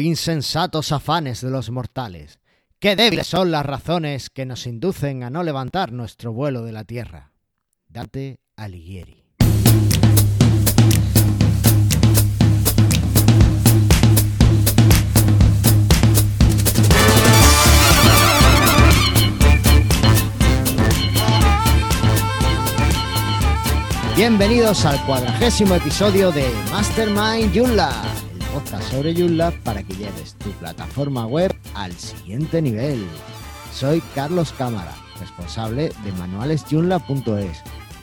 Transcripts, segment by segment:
Insensatos afanes de los mortales, qué débiles son las razones que nos inducen a no levantar nuestro vuelo de la tierra. Dante Alighieri. Bienvenidos al cuadragésimo episodio de Mastermind el podcast sobre Joomla para que lleves tu plataforma web al siguiente nivel. Soy Carlos Cámara, responsable de manualesjoomla.es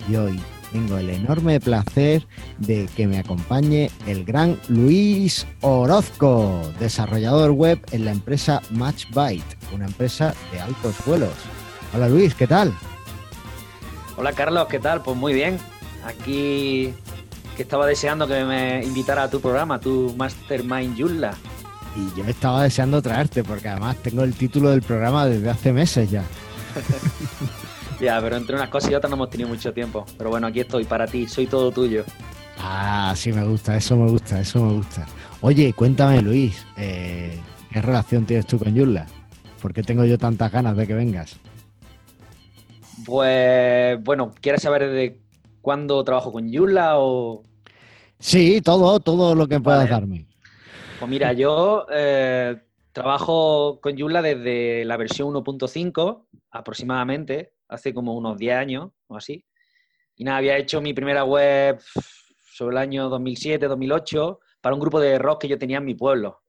y hoy tengo el enorme placer de que me acompañe el gran Luis Orozco, desarrollador web en la empresa MatchByte, una empresa de altos vuelos. Hola Luis, ¿qué tal? Hola Carlos, ¿qué tal? Pues muy bien. Aquí que estaba deseando que me invitara a tu programa, tu Mastermind Yulla. Y yo estaba deseando traerte, porque además tengo el título del programa desde hace meses ya. ya, pero entre unas cosas y otras no hemos tenido mucho tiempo. Pero bueno, aquí estoy para ti, soy todo tuyo. Ah, sí, me gusta, eso me gusta, eso me gusta. Oye, cuéntame, Luis, eh, ¿qué relación tienes tú con Yulla? ¿Por qué tengo yo tantas ganas de que vengas? Pues bueno, ¿quieres saber de cuándo trabajo con Joomla o...? Sí, todo, todo lo que puedas darme. Pues mira, yo eh, trabajo con Joomla desde la versión 1.5 aproximadamente, hace como unos 10 años o así. Y nada, había hecho mi primera web sobre el año 2007, 2008, para un grupo de rock que yo tenía en mi pueblo.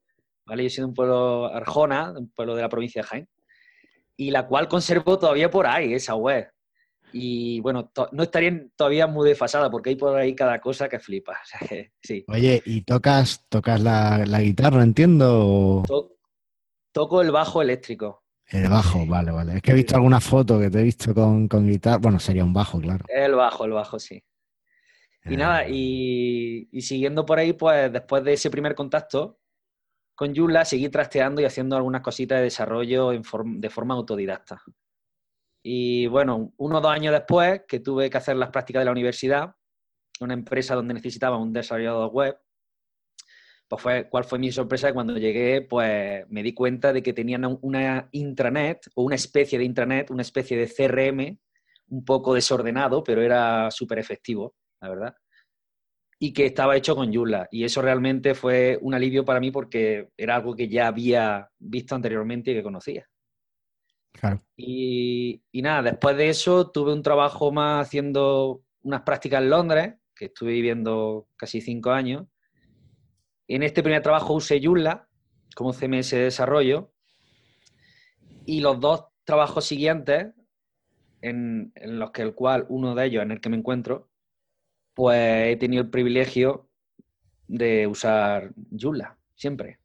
¿vale? Yo soy de un pueblo Arjona, un pueblo de la provincia de Jaén, y la cual conservo todavía por ahí, esa web. Y bueno, no estaría todavía muy desfasada porque hay por ahí cada cosa que flipa. sí. Oye, ¿y tocas, tocas la, guitarra, entiendo? toco el bajo eléctrico. El bajo, vale, vale. Es que he visto alguna foto que te he visto con, guitarra. Bueno, sería un bajo, claro. El bajo, el bajo, sí. Y nada, ah. y, siguiendo por ahí, pues después de ese primer contacto con Yula, seguí trasteando y haciendo algunas cositas de desarrollo de forma autodidacta. Y bueno, uno o dos años después que tuve que hacer las prácticas de la universidad, una empresa donde necesitaba un desarrollador web, pues fue, ¿cuál fue mi sorpresa? Cuando llegué, pues me di cuenta de que tenían una intranet o una especie de intranet, una especie de CRM, un poco desordenado, pero era súper efectivo, la verdad. Y que estaba hecho con Joomla. Y eso realmente fue un alivio para mí porque era algo que ya había visto anteriormente y que conocía. Y, nada, después de eso tuve un trabajo más haciendo unas prácticas en Londres, que estuve viviendo casi cinco años. En este primer trabajo usé Joomla como CMS de desarrollo. Y los dos trabajos siguientes, en, los que el cual, uno de ellos en el que me encuentro, pues he tenido el privilegio de usar Joomla, siempre.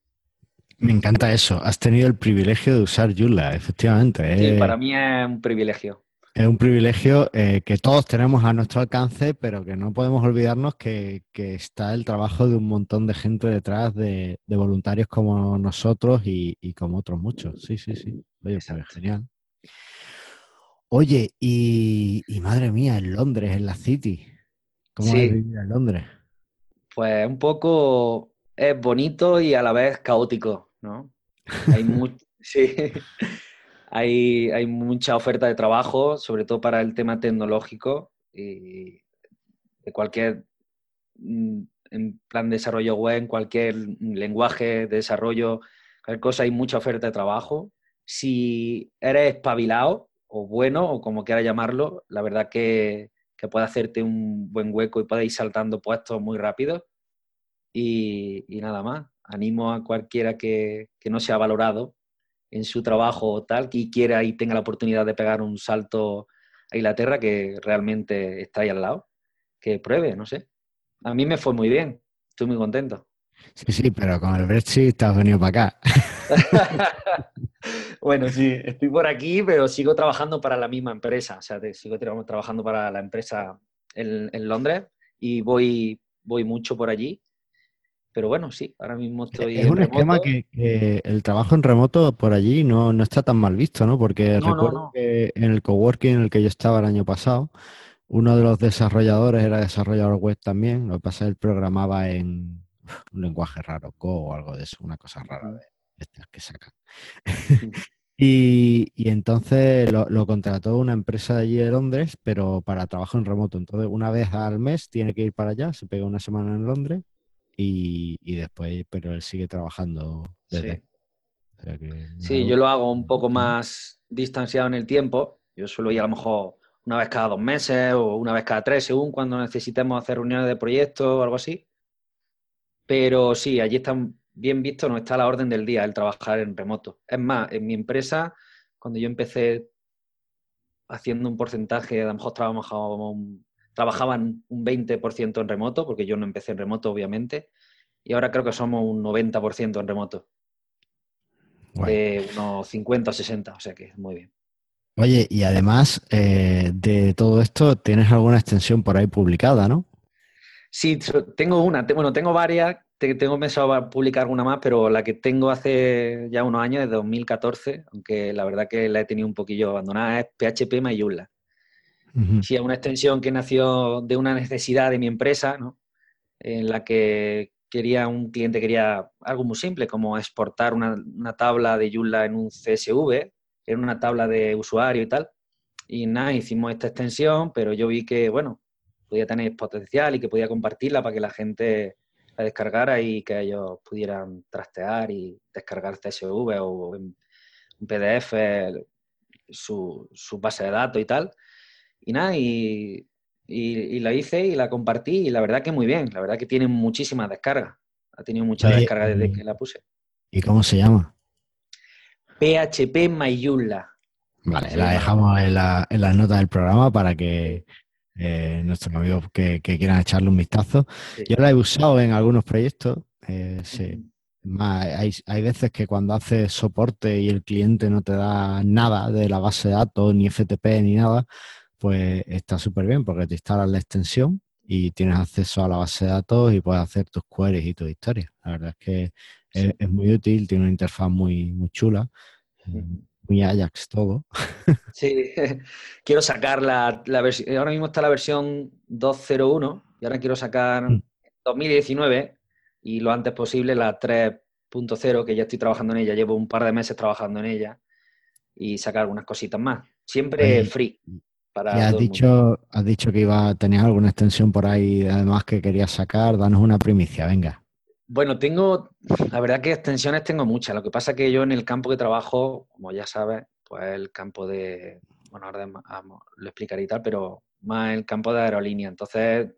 Me encanta eso. Has tenido el privilegio de usar Joomla, efectivamente. Sí, eh. para mí es un privilegio. Es un privilegio eh, que todos tenemos a nuestro alcance, pero que no podemos olvidarnos que, está el trabajo de un montón de gente detrás, de, voluntarios como nosotros y, como otros muchos. Sí, sí, sí. Oye, pues genial. Oye, y, madre mía, en Londres, en la City. ¿Cómo sí. vivir en Londres? Pues un poco es bonito y a la vez caótico. ¿No? Hay, hay, mucha oferta de trabajo, sobre todo para el tema tecnológico y de cualquier mm, en plan de desarrollo web, en cualquier lenguaje de desarrollo, cualquier cosa, hay mucha oferta de trabajo. Si eres espabilado o bueno, o como quieras llamarlo, la verdad que, que puede hacerte un buen hueco y puede ir saltando puestos muy rápido. y nada más animo a cualquiera que, no se ha valorado en su trabajo o tal, que quiera y tenga la oportunidad de pegar un salto a Inglaterra, que realmente está ahí al lado, que pruebe, no sé. A mí me fue muy bien, estoy muy contento. Sí, sí, pero con el Brexit te has venido para acá. bueno, sí, estoy por aquí, pero sigo trabajando para la misma empresa, o sea, sigo trabajando para la empresa en, en Londres y voy, voy mucho por allí pero bueno, sí, ahora mismo estoy. Es un esquema que, el trabajo en remoto por allí no, está tan mal visto, ¿no? Porque recuerdo que en el coworking en el que yo estaba el año pasado, uno de los desarrolladores era desarrollador web también. Lo que pasa es que él programaba en. un lenguaje raro, Go o algo de eso, una cosa rara de estas que sacan. y, entonces lo, contrató una empresa de allí de Londres, pero para trabajo en remoto. Entonces, una vez al mes tiene que ir para allá, se pega una semana en Londres y, después, pero él sigue trabajando desde. Sí, yo lo hago un poco más distanciado en el tiempo. Yo suelo ir a lo mejor una vez cada dos meses o una vez cada tres, según cuando necesitemos hacer reuniones de proyecto o algo así. Pero sí, allí está bien visto, no está a la orden del día el trabajar en remoto. Es más, en mi empresa, cuando yo empecé haciendo un porcentaje, a lo mejor trabajaban un 20% en remoto, porque yo no empecé en remoto, obviamente, y ahora creo que somos un 90% en remoto. De unos 50 o 60, o sea que muy bien. Oye, y además eh, de todo esto, tienes alguna extensión por ahí publicada, ¿no? Sí, tengo una, bueno, tengo varias, tengo pensado publicar alguna más, pero la que tengo hace ya unos años, desde 2014, aunque la verdad que la he tenido un poquillo abandonada, es PHP Mayula. Sí, es una extensión que nació de una necesidad de mi empresa. En la que quería un cliente quería algo muy simple, como exportar una, una tabla de Joomla en un CSV, en una tabla de usuario y tal. Y nada, hicimos esta extensión, pero yo vi que, bueno, podía tener potencial y que podía compartirla para que la gente la descargara y que ellos pudieran trastear y descargar CSV o en PDF su, su base de datos y tal. Y nada, y, y, la hice y la compartí y la verdad que muy bien, la verdad que tiene muchísimas descargas. Ha tenido muchas descargas desde que la puse. ¿Y cómo se llama? PHP Mayula. Vale, la dejamos en la, en las notas del programa para que eh, nuestros amigos que, quieran echarle un vistazo. Yo la he usado en algunos proyectos. Eh, sí. hay, hay, veces que cuando haces soporte y el cliente no te da nada de la base de datos, ni FTP, ni nada, pues está súper bien porque te instalas la extensión y tienes acceso a la base de datos y puedes hacer tus queries y tus historias. La verdad es que es, muy útil, tiene una interfaz muy, muy chula, eh, muy Ajax todo. Sí, quiero sacar la, versión, ahora mismo está la versión 2.01 y ahora quiero sacar 2019 mm. y lo antes posible la 3.0 que ya estoy trabajando en ella, llevo un par de meses trabajando en ella y sacar algunas cositas más. Siempre free. Para has dicho, has dicho que iba a tener alguna extensión por ahí, además que querías sacar. Danos una primicia, venga. Bueno, tengo, la verdad que extensiones tengo muchas. Lo que pasa es que yo en el campo que trabajo, como ya sabes, pues el campo de, bueno, ahora lo explicaré y tal, pero más el campo de aerolínea. Entonces,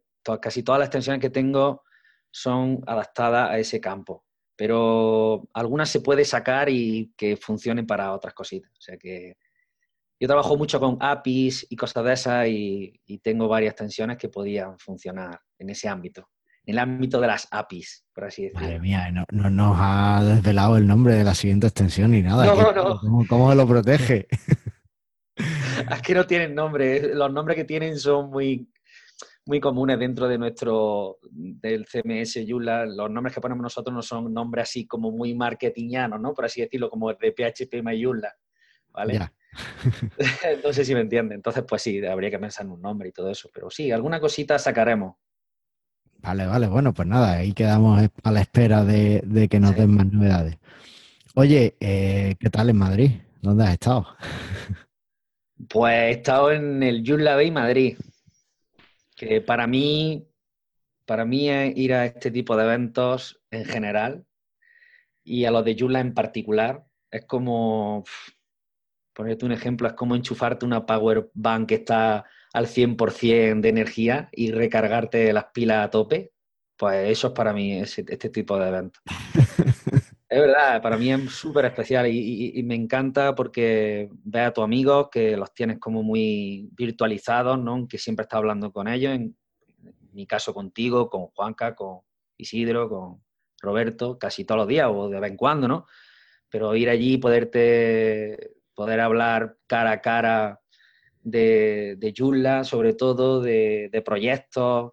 casi todas las extensiones que tengo son adaptadas a ese campo, pero algunas se puede sacar y que funcionen para otras cositas. O sea que yo trabajo mucho con APIs y cosas de esas y, y tengo varias extensiones que podían funcionar en ese ámbito en el ámbito de las APIs, por así decirlo. Madre mía, no, nos ha desvelado el nombre de la siguiente extensión ni nada. No, no. ¿cómo, lo protege? es que no tienen nombre. Los nombres que tienen son muy, muy comunes dentro de nuestro del CMS Yula. Los nombres que ponemos nosotros no son nombres así como muy marketingianos, ¿no? Por así decirlo, como de PHP Mayula. ¿Vale? no sé si me entienden. Entonces, pues sí, habría que pensar en un nombre y todo eso. Pero sí, alguna cosita sacaremos. Vale, vale, bueno, pues nada, ahí quedamos a la espera de, que nos den más novedades. Oye, eh, ¿qué tal en Madrid? ¿Dónde has estado? Pues he estado en el Joomla Bay Madrid, que para mí, para mí ir a este tipo de eventos en general y a los de Joomla en particular. Es como, ponerte un ejemplo, es como enchufarte una power bank que está al 100% de energía y recargarte las pilas a tope, pues eso es para mí este tipo de eventos. es verdad, para mí es súper especial y, me encanta porque ves a tus amigos que los tienes como muy virtualizados, ¿no? Que siempre estás hablando con ellos, en, mi caso contigo, con Juanca, con Isidro, con Roberto, casi todos los días o de vez en cuando, ¿no? Pero ir allí y poderte, poder hablar cara a cara de, de sobre todo de, proyectos,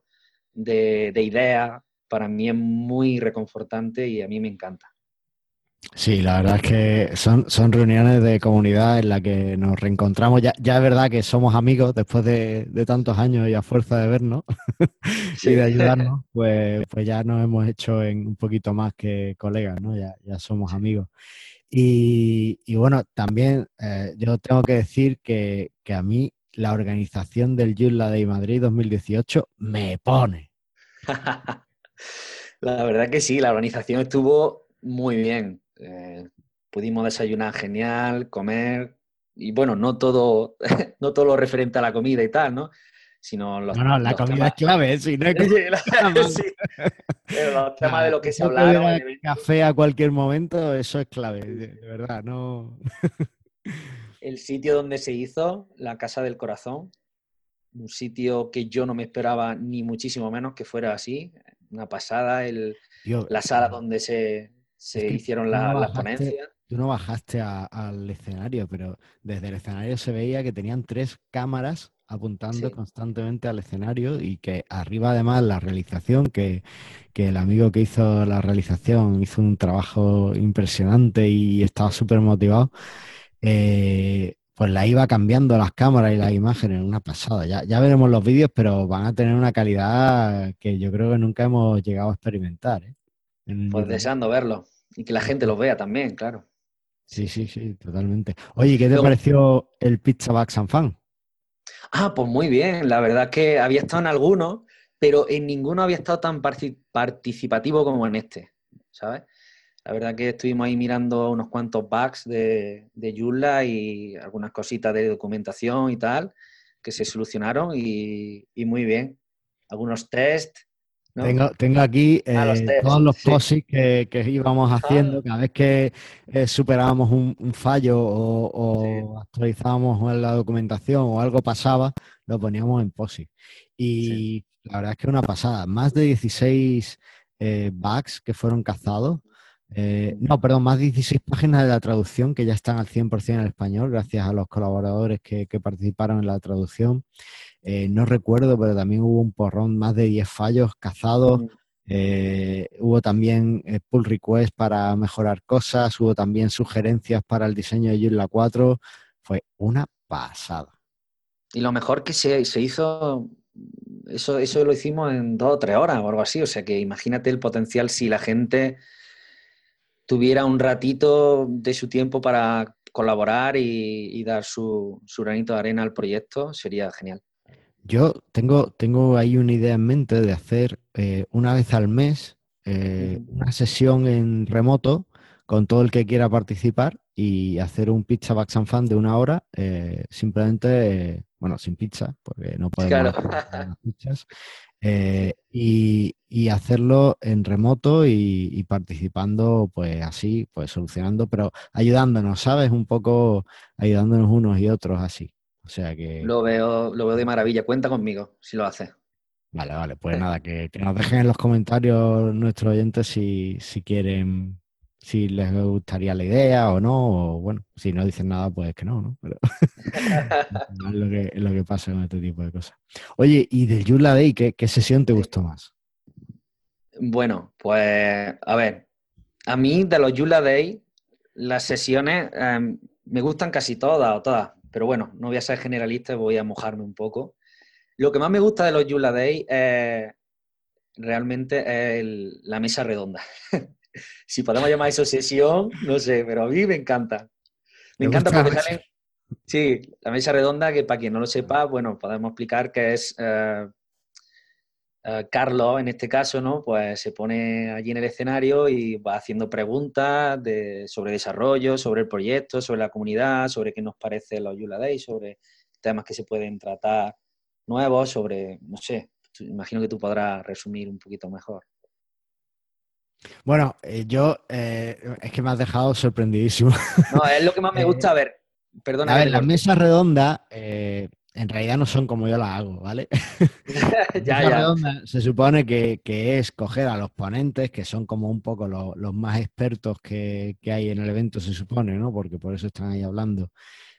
de, ideas, para mí es muy reconfortante y a mí me encanta. Sí, la verdad es que son, son reuniones de comunidad en las que nos reencontramos. Ya, ya es verdad que somos amigos después de, tantos años y a fuerza de vernos y de ayudarnos, pues, pues ya nos hemos hecho en un poquito más que colegas, ¿no? Ya, ya somos amigos. Y, bueno, también eh, yo tengo que decir que, que, a mí la organización del Yula Day Madrid 2018 me pone. la verdad que sí, la organización estuvo muy bien. Eh, pudimos desayunar genial, comer, y bueno, no todo, no todo lo referente a la comida y tal, ¿no? Sino los, no, no, la comida es clave, sí, no sí, Pero los temas de lo que se hablaron. Café a cualquier momento, eso es clave, de, verdad, no. El sitio donde se hizo, la Casa del Corazón, un sitio que yo no me esperaba ni muchísimo menos que fuera así, una pasada, el, la sala donde se, se hicieron las ponencias. Tú no bajaste al escenario, pero desde el escenario se veía que tenían tres cámaras apuntando constantemente al escenario y que arriba además la realización, que, el amigo que hizo la realización hizo un trabajo impresionante y estaba súper motivado, eh, pues la iba cambiando las cámaras y las imágenes, una pasada. Ya, ya veremos los vídeos, pero van a tener una calidad que yo creo que nunca hemos llegado a experimentar. ¿eh? Pues deseando verlo. Y que la gente lo vea también, claro. Sí, sí, sí, totalmente. Oye, ¿qué te pareció el Pizza Bags and Fan? Ah, pues muy bien. La verdad es que había estado en algunos, pero en ninguno había estado tan participativo como en este, ¿sabes? La verdad que estuvimos ahí mirando unos cuantos bugs de, de y algunas cositas de documentación y tal que se solucionaron y, y muy bien. Algunos tengo, tengo, aquí eh, todos los sí. que, íbamos ah. haciendo. Cada vez que eh, superábamos un, fallo o, actualizábamos la documentación o algo pasaba, lo poníamos en POSI. Y la verdad es que una pasada. Más de 16 eh, bugs que fueron cazados. no, perdón, más de 16 páginas de la traducción que ya están al 100% en español, gracias a los colaboradores que, que participaron en la traducción. Eh, no recuerdo, pero también hubo un porrón, más de 10 fallos cazados. Eh, hubo también eh, pull requests para mejorar cosas, hubo también sugerencias para el diseño de Joomla 4. Fue una pasada. Y lo mejor que se, hizo, eso, eso lo hicimos en dos o tres horas o algo así. O sea que imagínate el potencial si la gente tuviera un ratito de su tiempo para colaborar y, dar su, su granito de arena al proyecto, sería genial. Yo tengo, tengo ahí una idea en mente de hacer eh, una vez al mes eh, una sesión en remoto con todo el que quiera participar y hacer un pizza back and fan de una hora, eh, simplemente, bueno, sin pizza, porque no podemos hacer las pizzas, y, hacerlo en remoto y, y, participando, pues así, pues solucionando, pero ayudándonos, ¿sabes? Un poco ayudándonos unos y otros así. O sea que. Lo veo, lo veo de maravilla. Cuenta conmigo si lo haces. Vale, vale. Pues nada, que, nos dejen en los comentarios nuestros oyentes si, si quieren, si les gustaría la idea o no. O bueno, si no dicen nada, pues que no, ¿no? Pero es, lo que, lo que pasa con este tipo de cosas. Oye, ¿y del Yula Day qué, sesión te gustó más? Bueno, pues a ver, a mí de los Yula Day, las sesiones em, me gustan casi todas o todas pero bueno, no voy a ser generalista, voy a mojarme un poco. Lo que más me gusta de los Yula Day es realmente la mesa redonda. si podemos llamar eso sesión, no sé, pero a mí me encanta. Me, encanta porque salen... Sí, la mesa redonda, que para quien no lo sepa, bueno, podemos explicar que es eh, eh, Carlos, en este caso, ¿no? Pues se pone allí en el escenario y va haciendo preguntas sobre desarrollo, sobre el proyecto, sobre la comunidad, sobre qué nos parece los Yula Day, sobre temas que se pueden tratar nuevos, sobre, no sé, imagino que tú podrás resumir un poquito mejor. Bueno, eh, yo eh, es que me has dejado sorprendidísimo. No, es lo que más me gusta ver. Perdona. A ver, la mesa redonda, en realidad no son como yo las hago, ¿vale? ya, ya. se supone que, es coger a los ponentes, que son como un poco los, más expertos que, hay en el evento, se supone, ¿no? Porque por eso están ahí hablando.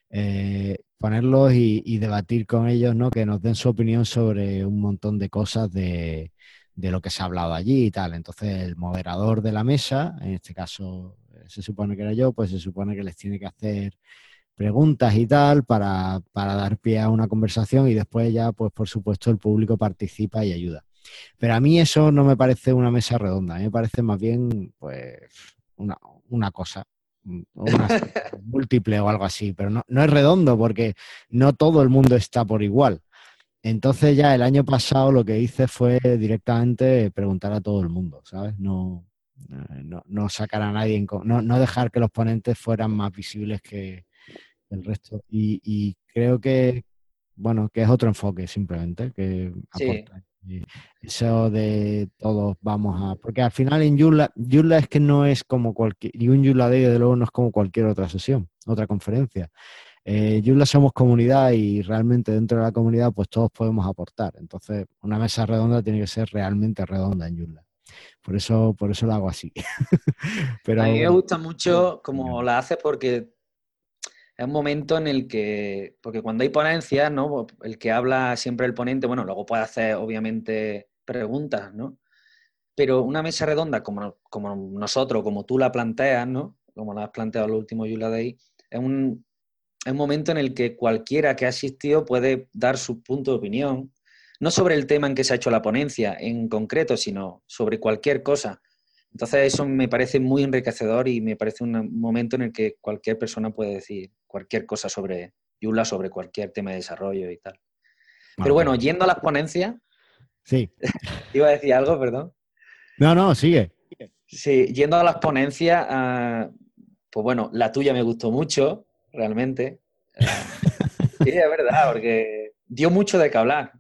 Eh, ponerlos y, debatir con ellos, ¿no? Que nos den su opinión sobre un montón de cosas de, lo que se ha hablado allí y tal. Entonces, el moderador de la mesa, en este caso se supone que era yo, pues se supone que les tiene que hacer preguntas y tal para, para dar pie a una conversación y después ya, pues por supuesto, el público participa y ayuda. Pero a mí eso no me parece una mesa redonda, a mí me parece más bien pues una, una cosa, una múltiple o algo así, pero no, no es redondo porque no todo el mundo está por igual. Entonces ya el año pasado lo que hice fue directamente preguntar a todo el mundo, ¿sabes? No, no, no sacar a nadie, no, no dejar que los ponentes fueran más visibles que el resto. Y, y creo que, bueno, que es otro enfoque simplemente, que aporta. Eso de todos vamos a. Porque al final en Yula, Yula es que no es como cualquier. Y un Yula Day, de luego, no es como cualquier otra sesión, otra conferencia. Eh, Yula somos comunidad y realmente dentro de la comunidad, pues todos podemos aportar. Entonces, una mesa redonda tiene que ser realmente redonda en Yula. Por eso, por eso lo hago así. Pero, a mí me gusta mucho como la haces porque es un momento en el que, porque cuando hay ponencias, ¿no? El que habla siempre el ponente, bueno, luego puede hacer obviamente preguntas, ¿no? Pero una mesa redonda como, nosotros, como tú la planteas, ¿no? Como la has planteado el último Yula Day, es un, es un momento en el que cualquiera que ha asistido puede dar su punto de opinión, no sobre el tema en que se ha hecho la ponencia en concreto, sino sobre cualquier cosa. Entonces eso me parece muy enriquecedor y me parece un momento en el que cualquier persona puede decir cualquier cosa sobre Yula, sobre cualquier tema de desarrollo y tal. Pero bueno, yendo a las ponencias. Sí. Iba a decir algo, perdón. No, no, sigue. Sí, yendo a las ponencias, ah, pues bueno, la tuya me gustó mucho, realmente. sí, es verdad, porque dio mucho de qué hablar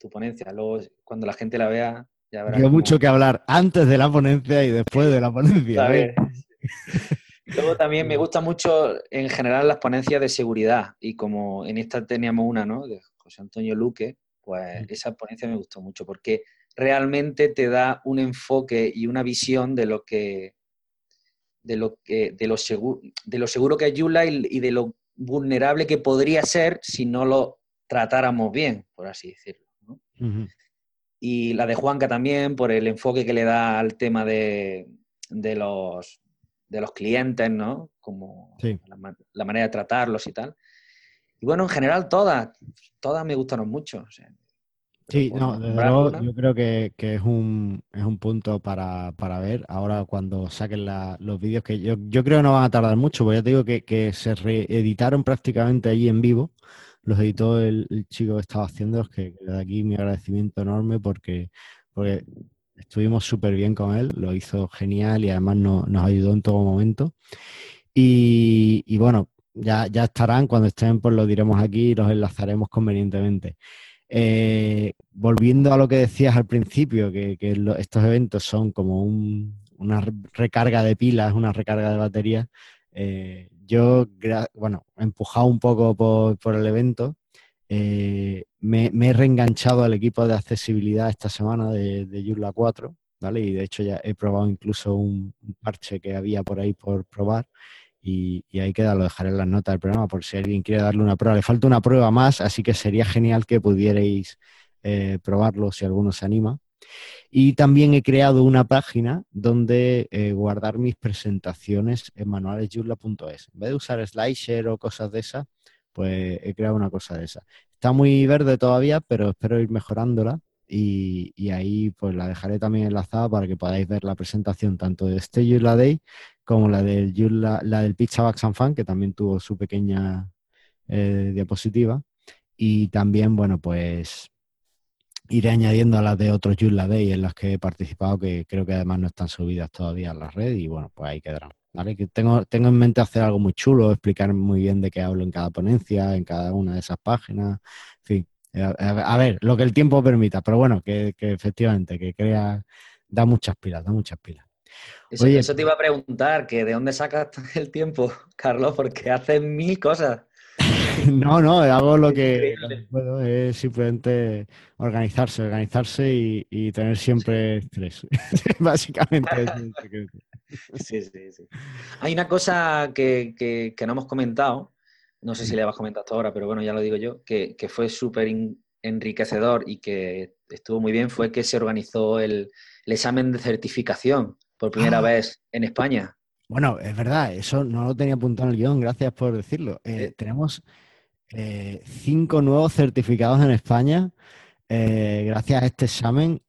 tu ponencia. Luego, cuando la gente la vea, hay mucho que hablar antes de la ponencia y después de la ponencia. ¿eh? Luego también me gusta mucho en general las ponencias de seguridad y como en esta teníamos una, ¿no? De José Antonio Luque, pues esa ponencia me gustó mucho porque realmente te da un enfoque y una visión de lo que de lo que de lo seguro de lo seguro que es Yula y, de lo vulnerable que podría ser si no lo tratáramos bien, por así decirlo. ¿no? Y la de Juanca también, por el enfoque que le da al tema de, los, de los clientes, ¿no? Como la, manera de tratarlos y tal. Y bueno, en general todas, todas me gustaron mucho. sí, no, desde luego yo creo que, es, un, es un punto para, ver. Ahora cuando saquen los vídeos, que yo, yo creo que no van a tardar mucho, porque ya te digo que, que se reeditaron prácticamente allí en vivo los editó el, chico que estaba haciendo, que de aquí mi agradecimiento enorme porque, porque estuvimos súper bien con él, lo hizo genial y además nos ayudó en todo momento. Y, bueno, ya, ya, estarán, cuando estén, pues lo diremos aquí y los enlazaremos convenientemente. Eh, volviendo a lo que decías al principio, que, estos eventos son como una recarga de pilas, una recarga de baterías, eh, yo, bueno, empujado un poco por, el evento, eh, me, he reenganchado al equipo de accesibilidad esta semana de, de 4, ¿vale? Y de hecho ya he probado incluso un, parche que había por ahí por probar. Y, ahí queda, lo dejaré en las notas del programa por si alguien quiere darle una prueba. Le falta una prueba más, así que sería genial que pudierais eh, probarlo si alguno se anima. Y también he creado una página donde eh, guardar mis presentaciones en manualesyurla.es. En vez de usar SlideShare o cosas de esas, pues he creado una cosa de esa. Está muy verde todavía, pero espero ir mejorándola. Y, ahí pues la dejaré también enlazada para que podáis ver la presentación tanto de este Yula Day como la del, la del Pizza and Fan, que también tuvo su pequeña eh, diapositiva. Y también, bueno, pues iré añadiendo a las de otros Joomla Day en las que he participado, que creo que además no están subidas todavía a la red y bueno, pues ahí quedarán. ¿Vale? Que tengo, tengo en mente hacer algo muy chulo, explicar muy bien de qué hablo en cada ponencia, en cada una de esas páginas, en fin. Eh, a, ver, lo que el tiempo permita, pero bueno, que, efectivamente, que crea, da muchas pilas, da muchas pilas. Eso, eso, te iba a preguntar, que de dónde sacas el tiempo, Carlos, porque haces mil cosas. No, no, hago lo que, puedo, es simplemente organizarse, organizarse y, tener siempre estrés. Básicamente. sí, sí, sí. Hay una cosa que, no hemos comentado, no sé si le vas a comentar hasta ahora, pero bueno, ya lo digo yo, que, fue súper enriquecedor y que estuvo muy bien, fue que se organizó el, examen de certificación por primera ah. vez en España. Bueno, es verdad, eso no lo tenía apuntado en el guion, gracias por decirlo. Eh, tenemos eh, cinco nuevos certificados en España eh, gracias a este examen,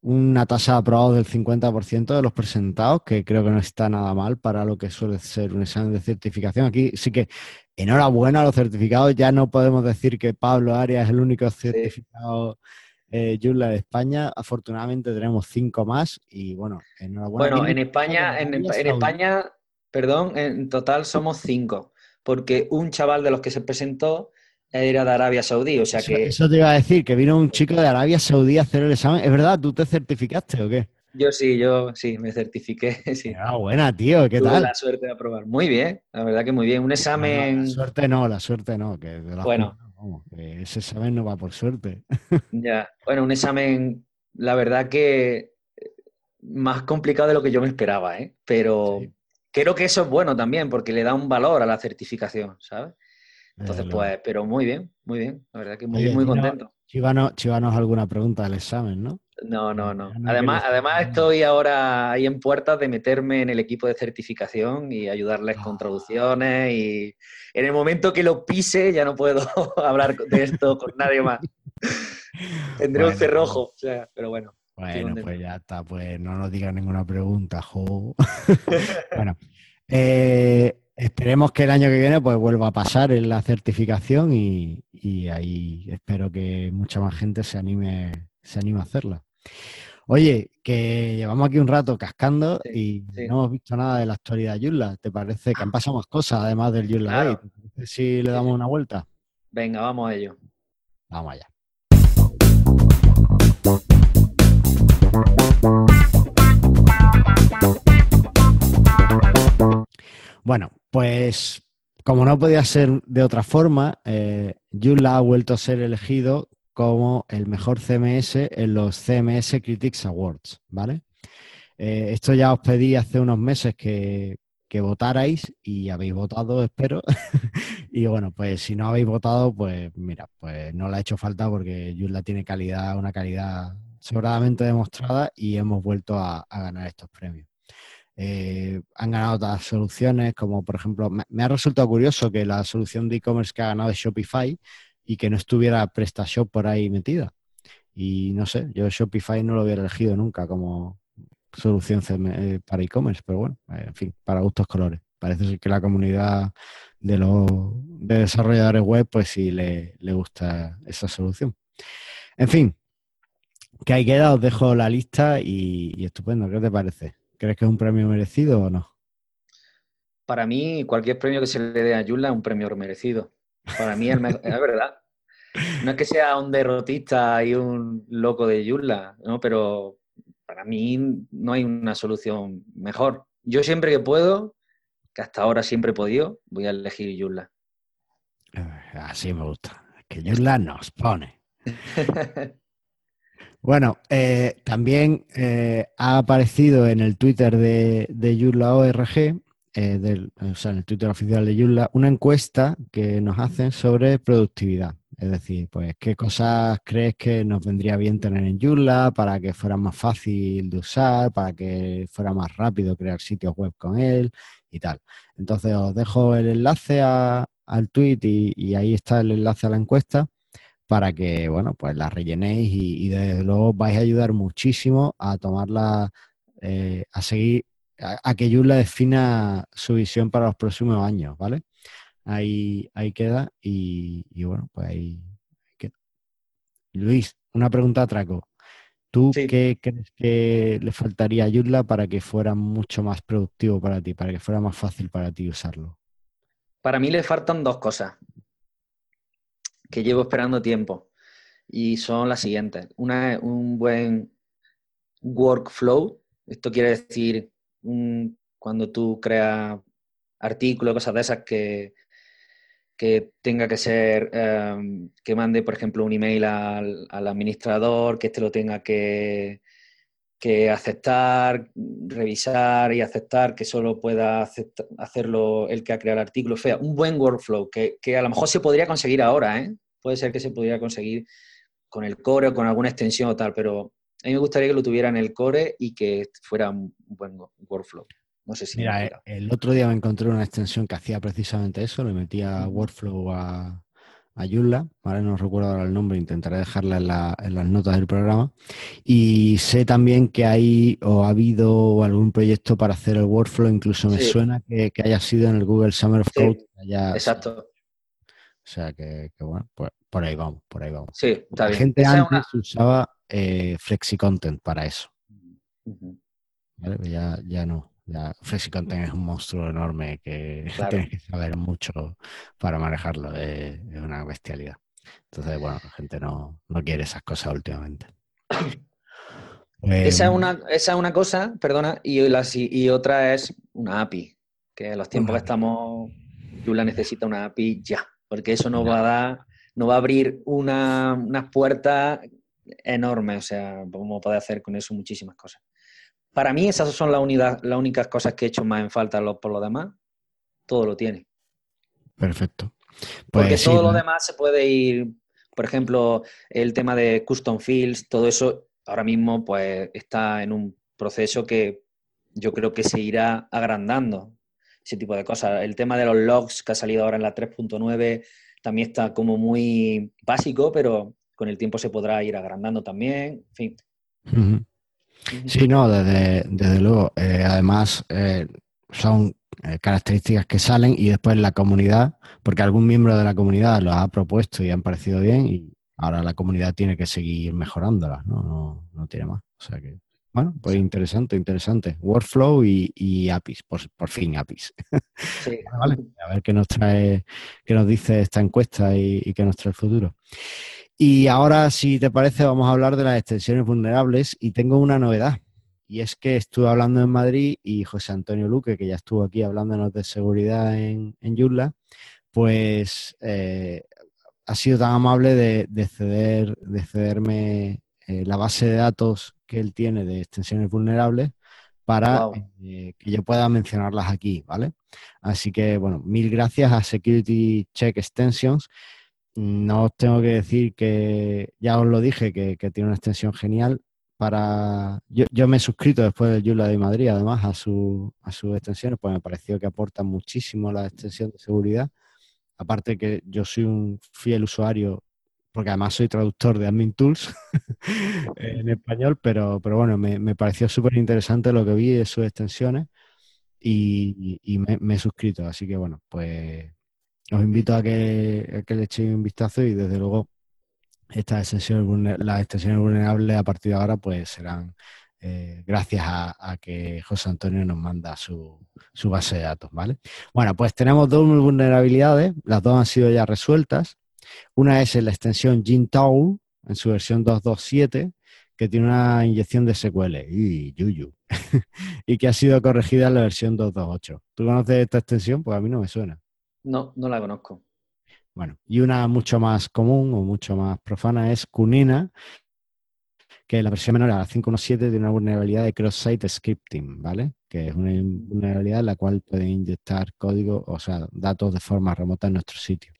una tasa de aprobados del 50% de los presentados, que creo que no está nada mal para lo que suele ser un examen de certificación. Aquí sí que enhorabuena a los certificados, ya no podemos decir que Pablo Arias es el único certificado eh, de España. Afortunadamente tenemos cinco más y bueno, enhorabuena. Bueno, en España, en, España, perdón, en total somos cinco, porque un chaval de los que se presentó era de Arabia Saudí, o sea que... Eso te iba a decir, que vino un chico de Arabia Saudí a hacer el examen. ¿Es verdad? ¿Tú te certificaste o qué? Yo sí, yo sí, me certifiqué. Sí. Ah, buena, tío, ¿qué Tuve tal? la suerte de aprobar. Muy bien, la verdad que muy bien. Un examen. la suerte no, la suerte no. Que bueno, ese examen no va por suerte. Ya, bueno, un examen, la verdad que más complicado de lo que yo me esperaba, ¿eh? Pero creo que eso es bueno también, porque le da un valor a la certificación, ¿sabes? Entonces, pues, pero muy bien, muy bien. La verdad que muy, muy contento. Chivanos, chivanos alguna pregunta del examen, ¿no? No, no, no. Además, además estoy ahora ahí en puertas de meterme en el equipo de certificación y ayudarles con ah. traducciones y en el momento que lo pise ya no puedo hablar de esto con nadie más. Tendré un cerrojo, o sea, pero bueno. Bueno, pues ya está, pues no nos digan ninguna pregunta, jo. bueno, eh, esperemos que el año que viene pues vuelva a pasar en la certificación y, y ahí espero que mucha más gente se anime, se anime a hacerla. Oye, que llevamos aquí un rato cascando y no hemos visto nada de la actualidad de Yulla. ¿Te parece que han pasado más cosas además del Yulla claro. si le damos una vuelta? Venga, vamos a ello. Vamos allá. Bueno, pues como no podía ser de otra forma, eh, ha vuelto a ser elegido como el mejor CMS en los CMS Critics Awards, ¿vale? Eh, esto ya os pedí hace unos meses que, votarais y habéis votado, espero. y bueno, pues si no habéis votado, pues mira, pues no le ha hecho falta porque Joomla tiene calidad, una calidad sobradamente demostrada y hemos vuelto a, ganar estos premios. Eh, han ganado otras soluciones, como por ejemplo, me, ha resultado curioso que la solución de e-commerce que ha ganado es Shopify, y que no estuviera PrestaShop por ahí metida. Y no sé, yo Shopify no lo hubiera elegido nunca como solución eh, para e-commerce, pero bueno, eh, en fin, para gustos colores. Parece ser que la comunidad de los desarrolladores web, pues sí le, gusta esa solución. En fin, que ahí queda, os dejo la lista y, y, estupendo. ¿Qué te parece? ¿Crees que es un premio merecido o no? Para mí, cualquier premio que se le dé a Yula es un premio merecido. Para mí es, verdad. No es que sea un derrotista y un loco de Yulla, ¿no? pero para mí no hay una solución mejor. Yo siempre que puedo, que hasta ahora siempre he podido, voy a elegir Yulla. Eh, así me gusta. Que Yulla nos pone. bueno, eh, también eh, ha aparecido en el Twitter de, de Yulla ORG eh, del, o sea, en el Twitter oficial de Joomla, una encuesta que nos hacen sobre productividad. Es decir, pues qué cosas crees que nos vendría bien tener en Joomla para que fuera más fácil de usar, para que fuera más rápido crear sitios web con él y tal. Entonces os dejo el enlace al tweet y, ahí está el enlace a la encuesta para que, bueno, pues la rellenéis y, desde luego vais a ayudar muchísimo a tomarla, eh, a seguir a, que Yula defina su visión para los próximos años, ¿vale? Ahí, ahí queda y, bueno, pues ahí queda. Luis, una pregunta a Traco. ¿Tú qué crees que le faltaría a Yula para que fuera mucho más productivo para ti, para que fuera más fácil para ti usarlo? Para mí le faltan dos cosas que llevo esperando tiempo y son las siguientes. Una es un buen workflow. Esto quiere decir cuando tú creas artículos, cosas de esas que, que tenga que ser, em, que mande, por ejemplo, un email al, administrador, que éste lo tenga que, que, aceptar, revisar y aceptar, que solo pueda hacerlo el que ha creado el artículo. O un buen workflow, que, que, a lo mejor se podría conseguir ahora, ¿eh? Puede ser que se pudiera conseguir con el core o con alguna extensión o tal, pero a mí me gustaría que lo tuviera en el core y que fuera un buen workflow. No sé si. Mira, el otro día me encontré una extensión que hacía precisamente eso, le metía Workflow a, a Joomla, ¿vale? No recuerdo ahora el nombre, intentaré dejarla en, las notas del programa. Y sé también que hay o ha habido algún proyecto para hacer el workflow, incluso me suena que, haya sido en el Google Summer of Code. exacto. O sea que, bueno, pues por ahí vamos, por ahí vamos. Sí, está La gente antes usaba eh, FlexiContent para eso. ya, ya no. Ya, FlexiContent es un monstruo enorme que tienes que saber mucho para manejarlo. Es, una bestialidad. Entonces, bueno, la gente no, quiere esas cosas últimamente. esa, es em, una, esa es una cosa, perdona, y, y otra es una API. Que en los tiempos que estamos, Yula necesita una API ya, porque eso nos va a dar, nos va a abrir una, unas puertas enormes. O sea, vamos a poder hacer con eso muchísimas cosas. Para mí esas son las, las únicas cosas que he hecho más en falta por lo demás. Todo lo tiene. Perfecto. Porque pues todo lo demás se puede ir, por ejemplo, el tema de custom fields, todo eso ahora mismo pues está en un proceso que yo creo que se irá agrandando, ese tipo de cosas. El tema de los logs que ha salido ahora en la 3.9 también está como muy básico, pero con el tiempo se podrá ir agrandando también, en fin. Sí, no, desde, desde luego. Eh, además, eh, son eh, características que salen y después la comunidad, porque algún miembro de la comunidad lo ha propuesto y han parecido bien y ahora la comunidad tiene que seguir mejorándolas, ¿no? No, tiene más. O sea que, bueno, pues interesante, interesante. Workflow y, APIs, por, fin APIs. Sí. a ver qué nos trae, qué nos dice esta encuesta y, y qué nos trae el futuro. Y ahora, si te parece, vamos a hablar de las extensiones vulnerables y tengo una novedad. Y es que estuve hablando en Madrid y José Antonio Luque, que ya estuvo aquí hablándonos de seguridad en, en pues eh, ha sido tan amable de, ceder, de cederme eh, la base de datos que él tiene de extensiones vulnerables para eh, que yo pueda mencionarlas aquí, ¿vale? Así que, bueno, mil gracias a Security Check Extensions no os tengo que decir que, ya os lo dije, que, tiene una extensión genial para... Yo, me he suscrito después del Yula de Madrid, además, a, su, a sus extensiones, pues me pareció que aportan muchísimo la extensión de seguridad. Aparte que yo soy un fiel usuario, porque además soy traductor de Admin Tools en español, pero, pero bueno, me, pareció súper interesante lo que vi de sus extensiones y, me, me he suscrito. Así que bueno, pues os invito a que, le echéis un vistazo y desde luego estas extensiones, las extensiones vulnerables a partir de ahora pues serán eh, gracias a, que José Antonio nos manda su, base de datos, ¿vale? Bueno, pues tenemos dos vulnerabilidades, las dos han sido ya resueltas. Una es en la extensión Jintoul en su versión 227, que tiene una inyección de SQL y yuyu, y que ha sido corregida en la versión 228. ¿Tú conoces esta extensión? Pues a mí no me suena. No, no la conozco. Bueno, y una mucho más común o mucho más profana es Cunina, que la versión menor a la 5.1.7 tiene una vulnerabilidad de cross-site scripting, ¿vale? Que es una vulnerabilidad en la cual pueden inyectar código, o sea, datos de forma remota en nuestro sitio.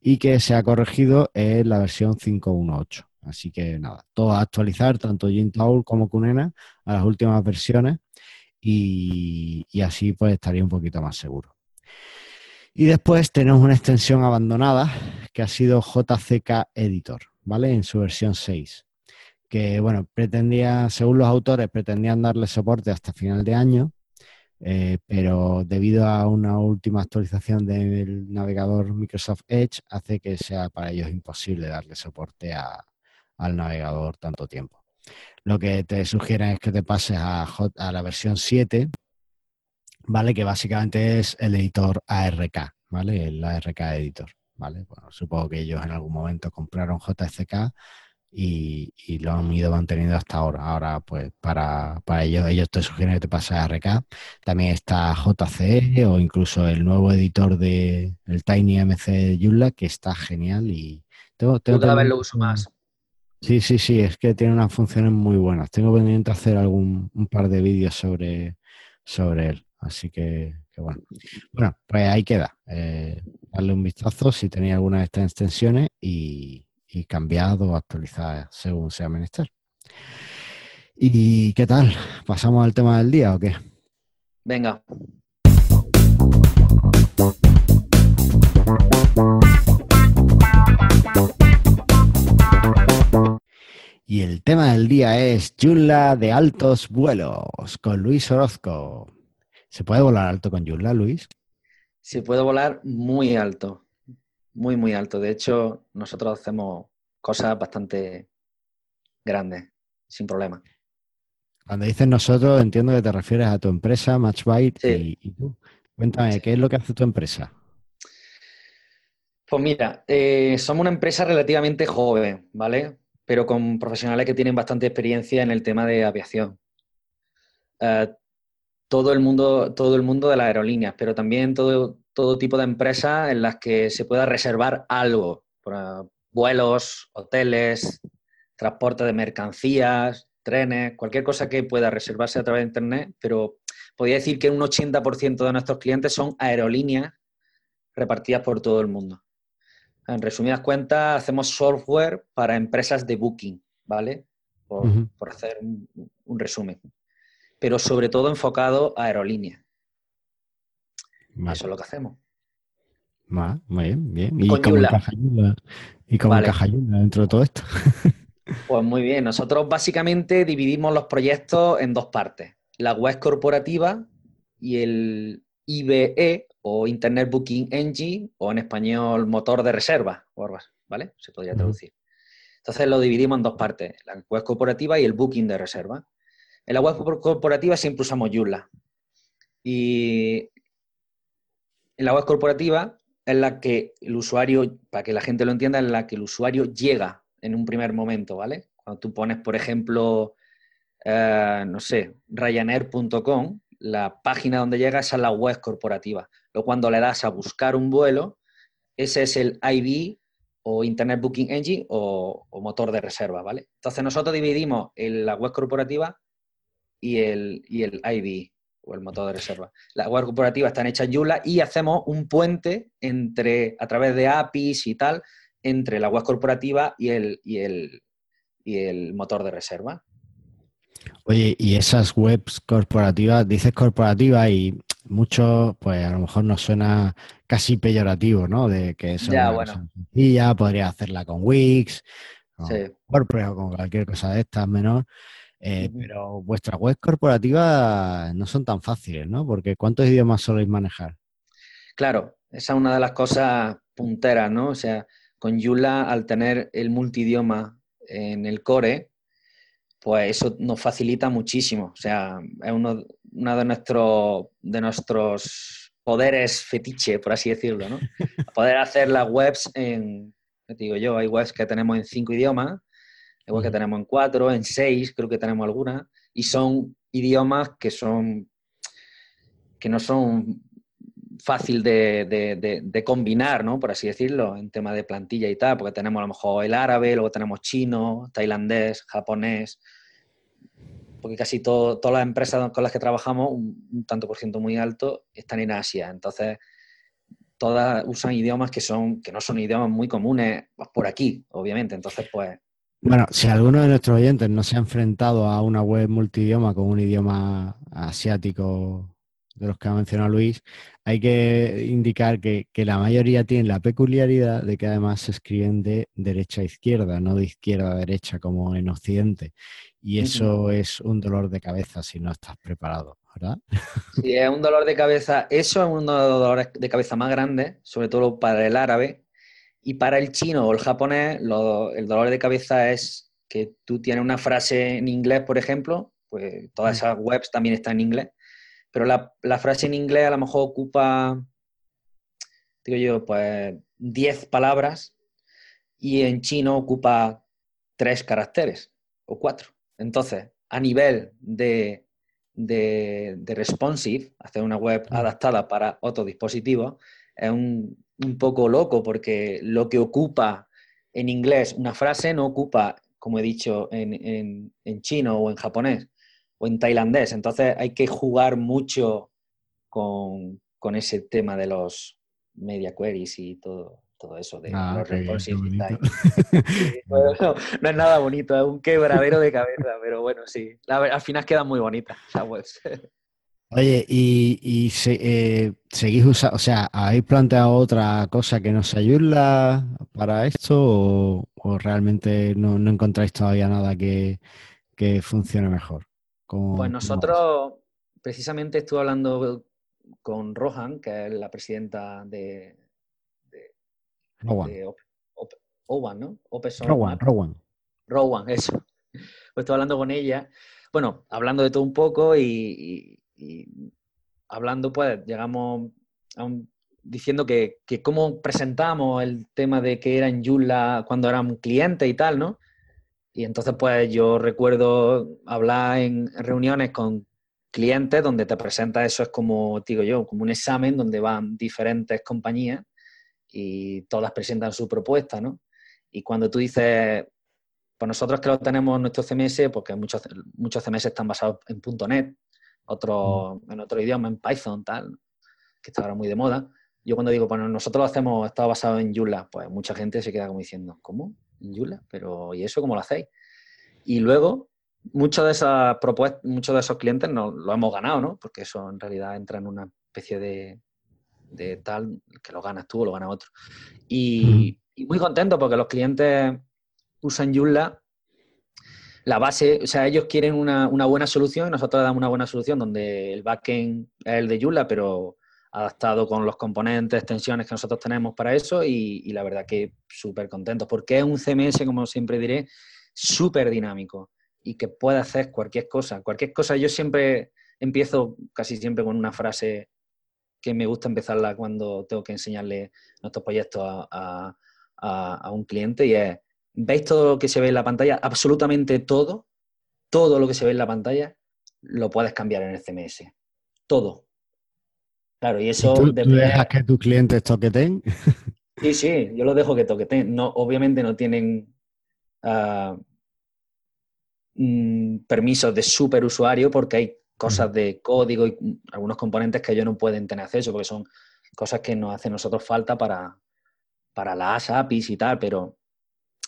Y que se ha corregido en la versión 5.1.8. Así que nada, todo a actualizar, tanto Jintaul como Cunena, a las últimas versiones y, y así pues estaría un poquito más seguro. Y después tenemos una extensión abandonada que ha sido JCK Editor, ¿vale? En su versión 6. Que, bueno, pretendía, según los autores, pretendían darle soporte hasta final de año, eh, pero debido a una última actualización del navegador Microsoft Edge, hace que sea para ellos imposible darle soporte al navegador tanto tiempo. Lo que te sugieren es que te pases a, a la versión 7 ¿vale? Que básicamente es el editor ARK, ¿vale? El ARK Editor, ¿vale? Bueno, supongo que ellos en algún momento compraron JSK y, lo han ido manteniendo hasta ahora. Ahora, pues, para, para ellos, ellos te sugieren que te pases a ARK. También está JCE o incluso el nuevo editor de el TinyMC de Joomla, que está genial y tengo, tengo cada vez lo uso más. Sí, sí, sí, es que tiene unas funciones muy buenas. Tengo pendiente hacer algún un par de vídeos sobre, sobre él. Así que, bueno. Bueno, pues ahí queda. Eh, darle un vistazo si tenéis alguna de estas extensiones y, cambiado o actualizar según sea menester. ¿Y qué tal? ¿Pasamos al tema del día o qué? Venga. Y el tema del día es Joomla de altos vuelos con Luis Orozco. ¿Se puede volar alto con Joomla, Luis? Se puede volar muy alto, muy, muy alto. De hecho, nosotros hacemos cosas bastante grandes, sin problema. Cuando dices nosotros, entiendo que te refieres a tu empresa, Matchbyte, y, tú. Cuéntame, ¿qué es lo que hace tu empresa? Pues mira, eh, somos una empresa relativamente joven, ¿vale? pero con profesionales que tienen bastante experiencia en el tema de aviación. Eh, todo, el mundo, todo el mundo de las aerolíneas, pero también todo, todo tipo de empresas en las que se pueda reservar algo, vuelos, hoteles, transporte de mercancías, trenes, cualquier cosa que pueda reservarse a través de Internet, pero podría decir que un 80% de nuestros clientes son aerolíneas repartidas por todo el mundo. En resumidas cuentas, hacemos software para empresas de booking, ¿vale? Por, hacer un, resumen. Pero sobre todo enfocado a aerolíneas. Eso es lo que hacemos. muy bien, bien. ¿Y cómo encaja ¿Y cómo dentro de todo esto? pues muy bien. Nosotros básicamente dividimos los proyectos en dos partes. La web corporativa y el IBE o Internet Booking Engine o en español motor de reserva, ¿vale? Se podría traducir. Entonces lo dividimos en dos partes, la web corporativa y el booking de reserva. En la web corporativa siempre usamos Joomla. Y la web corporativa es la que el usuario, para que la gente lo entienda, es la que el usuario llega en un primer momento, ¿vale? Cuando tú pones, por ejemplo, eh, no sé, Ryanair.com, la página donde llega es a la web corporativa. Luego cuando le das a buscar un vuelo, ese es el IB o Internet Booking Engine o, motor de reserva, ¿vale? Entonces nosotros dividimos la web corporativa y el, y el IB o el motor de reserva. La web corporativa está hecha en Joomla y hacemos un puente entre, a través de APIs y tal, entre la web corporativa y el, y el, y el motor de reserva. Oye, y esas webs corporativas, dices corporativa y mucho, pues a lo mejor nos suena casi peyorativo, ¿no? De que es ya, bueno. sencilla, podría hacerla con Wix, con WordPress o con cualquier cosa de estas menor. Eh, pero vuestras webs corporativas no son tan fáciles, ¿no? Porque ¿cuántos idiomas soléis manejar? Claro, esa es una de las cosas punteras, ¿no? O sea, con Yula, al tener el multidioma en el core, pues eso nos facilita muchísimo. O sea, es uno, de, nuestros, de nuestros poderes fetiche, por así decirlo, ¿no? Poder hacer las webs en, digo yo, hay webs que tenemos en cinco idiomas, webs que tenemos en cuatro, en seis, creo que tenemos algunas, y son idiomas que son que no son fácil de, de, combinar, ¿no? Por así decirlo, en tema de plantilla y tal, porque tenemos a lo mejor el árabe, luego tenemos chino, tailandés, japonés, porque casi todas las empresas con las que trabajamos, un, tanto por ciento muy alto, están en Asia. Entonces, todas usan idiomas que, son, que no son idiomas muy comunes por aquí, obviamente. Entonces, pues... Bueno, si alguno de nuestros oyentes no se ha enfrentado a una web multidioma con un idioma asiático de los que ha mencionado Luis, hay que indicar que, la mayoría tienen la peculiaridad de que además se escriben de derecha a izquierda, no de izquierda a derecha como en Occidente. Y eso es un dolor de cabeza si no estás preparado, ¿verdad? Sí, es un dolor de cabeza. Eso es uno de los dolores de cabeza más grandes, sobre todo para el árabe. Y para el chino o el japonés, el dolor de cabeza es que tú tienes una frase en inglés, por ejemplo, pues todas mm. esas webs también están en inglés pero la, frase en inglés a lo mejor ocupa, digo yo, pues 10 palabras y en chino ocupa 3 caracteres o 4. Entonces, a nivel de, de, responsive, hacer una web adaptada para otros dispositivos, es un, poco loco porque lo que ocupa en inglés una frase no ocupa, como he dicho, en chino o en japonés o en tailandés. Entonces hay que jugar mucho con, ese tema de los media queries y todo, todo eso de ah, los no, es nada bonito, es un quebradero de cabeza, pero bueno, sí. al final quedan muy bonitas las webs. Oye, ¿y, eh, seguís usando, o sea, habéis planteado otra cosa que no se ayuda para esto o, realmente no, encontráis todavía nada que, funcione mejor? pues nosotros, precisamente estuve hablando con Rohan, que es la presidenta de, Rowan. Owan, ¿no? Rowan, Rowan. Rowan, eso. Pues estuve hablando con ella, bueno, hablando de todo un poco y y hablando, pues llegamos diciendo que, que, cómo presentamos el tema de que era en Joomla cuando era un cliente y tal, ¿no? Y entonces, pues yo recuerdo hablar en reuniones con clientes donde te presenta eso, es como, digo yo, como un examen donde van diferentes compañías y todas presentan su propuesta, ¿no? Y cuando tú dices, pues nosotros que lo tenemos en nuestro CMS, porque muchos, muchos CMS están basados en .NET, otro, en otro idioma, en Python, tal, que está ahora muy de moda. Yo cuando digo, bueno, nosotros lo hacemos, está basado en Joomla, pues mucha gente se queda como diciendo, ¿cómo? ¿En? Pero, ¿y eso cómo lo hacéis? Y luego, muchos de esas propuestas, muchos de esos clientes no, lo hemos ganado, ¿no? Porque eso en realidad entra en una especie de, de tal que lo ganas tú o lo gana otro. Y, y muy contento porque los clientes usan Joomla la base, o sea, ellos quieren una, buena solución nosotros damos una buena solución donde el backend es el de Joomla, pero adaptado con los componentes, extensiones que nosotros tenemos para eso y, la verdad que súper contentos, porque es un CMS, como siempre diré, súper dinámico y que puede hacer cualquier cosa. Cualquier cosa, yo siempre empiezo casi siempre con una frase que me gusta empezarla cuando tengo que enseñarle nuestros proyectos a, a un cliente y es, ¿Veis todo lo que se ve en la pantalla? Absolutamente todo, todo lo que se ve en la pantalla, lo puedes cambiar en el CMS. Todo. Claro, y eso... ¿Tú, dejas que tus clientes toqueten? Sí, sí, yo los dejo que toqueten. No, obviamente no tienen uh, permisos de superusuario porque hay cosas de código y algunos componentes que ellos no pueden tener acceso porque son cosas que nos hacen nosotros falta para, para las APIs y tal, pero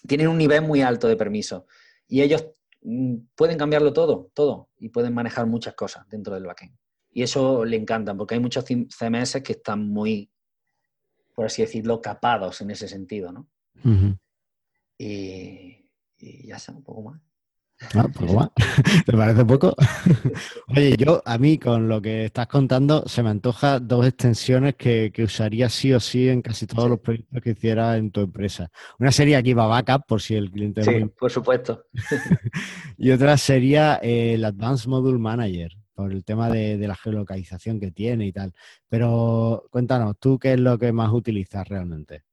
tienen un nivel muy alto de permiso y ellos mm, pueden cambiarlo todo, todo, y pueden manejar muchas cosas dentro del backend. Y eso le encanta, porque hay muchos CMS que están muy, por así decirlo, capados en ese sentido, ¿no? y, y, ya está, un poco más. Ah, pues ¿Te parece poco? Oye, yo a mí con lo que estás contando se me antoja dos extensiones que, usaría sí o sí en casi todos los proyectos que hiciera en tu empresa. Una sería aquí va Backup, por si el cliente... Sí, por supuesto. y otra sería el Advanced Module Manager, por el tema de, de la geolocalización que tiene y tal. Pero cuéntanos, ¿tú qué es lo que más utilizas realmente?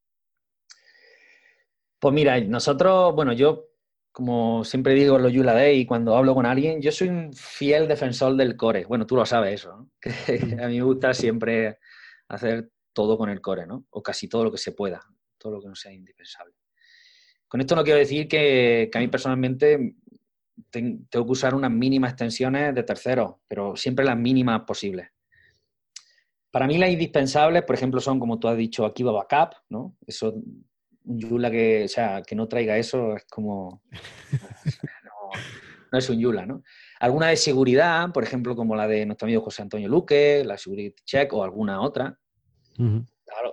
Pues mira, nosotros, bueno, yo como siempre digo en los Yula Day, cuando hablo con alguien, yo soy un fiel defensor del core. Bueno, tú lo sabes eso, ¿no? a mí me gusta siempre hacer todo con el core, ¿no? O casi todo lo que se pueda, todo lo que no sea indispensable. Con esto no quiero decir que, a mí personalmente tengo que usar unas mínimas extensiones de terceros, pero siempre las mínimas posibles. Para mí las indispensables, por ejemplo, son, como tú has dicho, Akiva Backup, ¿no? Eso Yula que, sea, que no traiga eso es como... no, es un Yula, ¿no? Alguna de seguridad, por ejemplo, como la de nuestro amigo José Antonio Luque, la Security Check o alguna otra.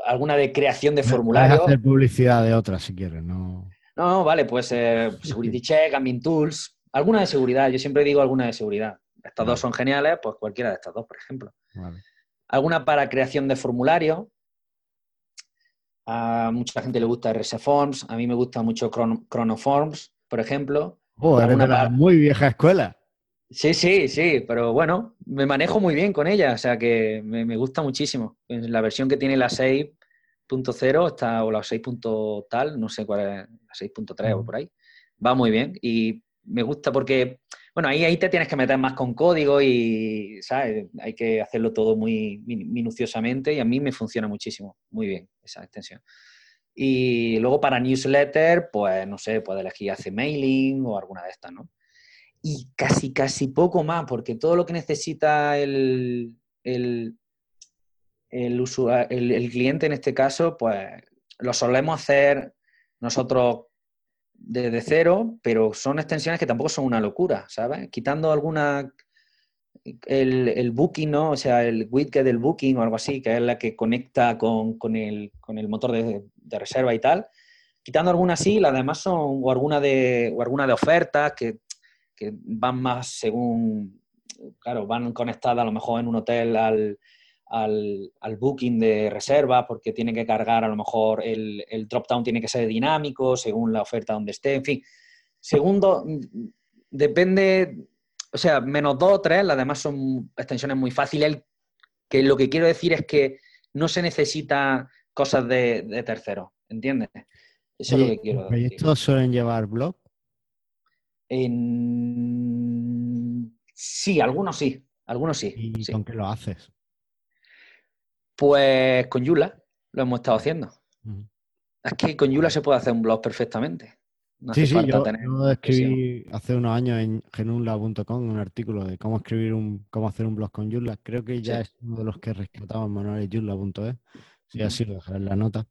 Alguna de creación de formulario. hacer publicidad de otras si quieres, ¿no? No, vale, pues eh, Security Check, Admin Tools, alguna de seguridad. Yo siempre digo alguna de seguridad. Estas dos son geniales, pues cualquiera de estas dos, por ejemplo. Alguna para creación de formulario, a mucha gente le gusta RS Forms, a mí me gusta mucho Chronoforms, por ejemplo. Oh, eres una muy vieja escuela. Sí, sí, sí, pero bueno, me manejo muy bien con ella, o sea que me, gusta muchísimo. La versión que tiene la 6.0 está, o la 6. tal, no sé cuál es, la 6.3 o por ahí, va muy bien y me gusta porque bueno, ahí, ahí te tienes que meter más con código y, ¿sabes? Hay que hacerlo todo muy minuciosamente y a mí me funciona muchísimo, muy bien esa extensión. Y luego para newsletter, pues no sé, puede elegir hace mailing o alguna de estas, ¿no? Y casi, casi poco más, porque todo lo que necesita el, el, el, el cliente en este caso, pues lo solemos hacer nosotros desde cero, pero son extensiones que tampoco son una locura, ¿sabes? Quitando alguna el, booking, ¿no? O sea, el widget del booking o algo así, que es la que conecta con, el, motor de, reserva y tal. Quitando algunas sí, las demás son o alguna de, o alguna de ofertas que, van más según, claro, van conectadas a lo mejor en un hotel al, al, booking de reserva porque tiene que cargar a lo mejor el, el drop-down tiene que ser dinámico según la oferta donde esté, en fin. Segundo, depende o sea, menos dos o tres, las demás son extensiones muy fáciles. Que lo que quiero decir es que no se necesita cosas de, de terceros, ¿entiendes? Eso es lo que quiero decir. ¿Proyectos suelen llevar blog? Sí, algunos sí, algunos sí. ¿Y con qué lo haces? Pues con Yula lo hemos estado haciendo. Es que con Yula se puede hacer un blog perfectamente sí, sí, yo, escribí hace unos años en genunla.com un artículo de cómo escribir un, cómo hacer un blog con Joomla. Creo que ya es uno de los que rescataba manuales joomla.es. Sí, así lo dejaré en la nota.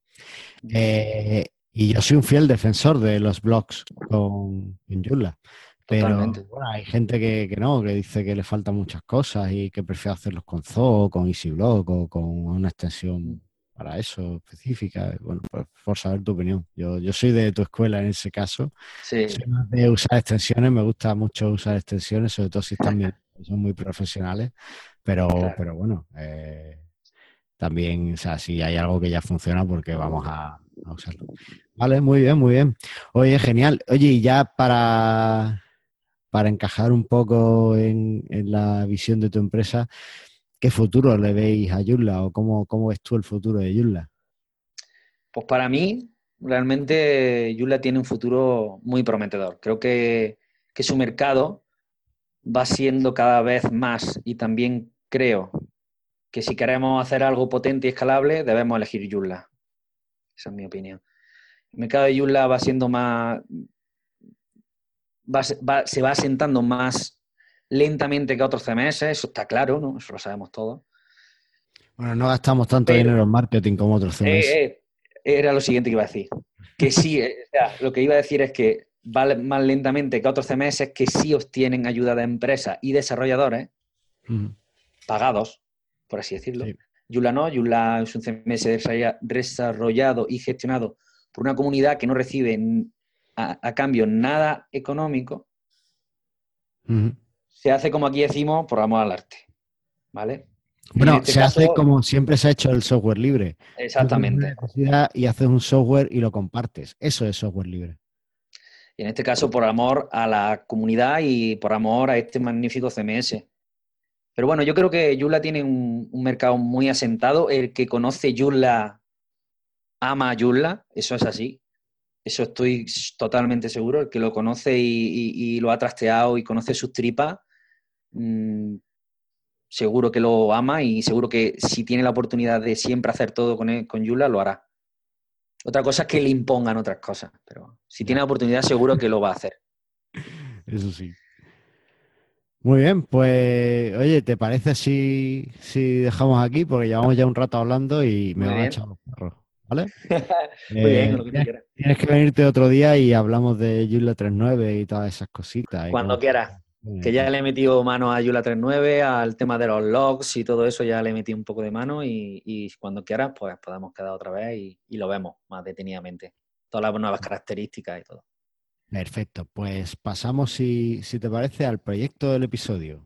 Eh, y yo soy un fiel defensor de los blogs con Joomla. Pero bueno, hay gente que, no, que dice que le faltan muchas cosas y que prefiere hacerlos con Zoo, con EasyBlog o con una extensión para eso específica. Bueno, pues por saber tu opinión. Yo, yo soy de tu escuela en ese caso. Sí. Soy más de usar extensiones, me gusta mucho usar extensiones, sobre todo si están bien, son muy profesionales. Pero, pero bueno, eh, también, o sea, si hay algo que ya funciona, porque vamos a, usarlo. Vale, muy bien, muy bien. Oye, genial. Oye, y ya para, para encajar un poco en, la visión de tu empresa, ¿Qué futuro le veis a Joomla o cómo, ves tú el futuro de Joomla? Pues para mí, realmente Joomla tiene un futuro muy prometedor. Creo que, su mercado va siendo cada vez más y también creo que si queremos hacer algo potente y escalable, debemos elegir Joomla. Esa es mi opinión. El mercado de Joomla va siendo más... se va asentando más lentamente que otros CMS, eso está claro, ¿no? Eso lo sabemos todos. Bueno, no gastamos tanto dinero en marketing como otros CMS. Eh, eh, era lo siguiente que iba a decir. Que sí, eh, o sea, lo que iba a decir es que va más lentamente que otros CMS que sí obtienen ayuda de empresas y desarrolladores pagados, por así decirlo. Yula no, Yula es un CMS desarrollado y gestionado por una comunidad que no recibe a, cambio nada económico se hace como aquí decimos por amor al arte. ¿Vale? Bueno, este se hace como siempre se ha hecho el software libre. Exactamente. Y haces un software y lo compartes. Eso es software libre. Y en este caso, por amor a la comunidad y por amor a este magnífico CMS. Pero bueno, yo creo que Joomla tiene un, mercado muy asentado. El que conoce Joomla ama a Joomla, eso es así. Eso estoy totalmente seguro. El que lo conoce y lo ha trasteado y conoce sus tripas, Mm, seguro que lo ama y seguro que si tiene la oportunidad de siempre hacer todo con, con Yula, lo hará. Otra cosa es que le impongan otras cosas, pero si tiene la oportunidad, seguro que lo va a hacer. Eso sí. Muy bien, pues oye, ¿te parece si, si dejamos aquí? Porque llevamos ya un rato hablando y me van a echar los perros, ¿vale? Muy bien, lo que quieras. Tienes que venirte otro día y hablamos de Yula 3.9 y todas esas cositas. Cuando quieras. Que ya le he metido mano a Yula 3.9, al tema de los logs y todo eso, ya le he metido un poco de mano y, cuando quieras, pues podemos quedar otra vez y, lo vemos más detenidamente. Todas las nuevas características y todo. Perfecto, pues pasamos, si, si te parece, al proyecto del episodio.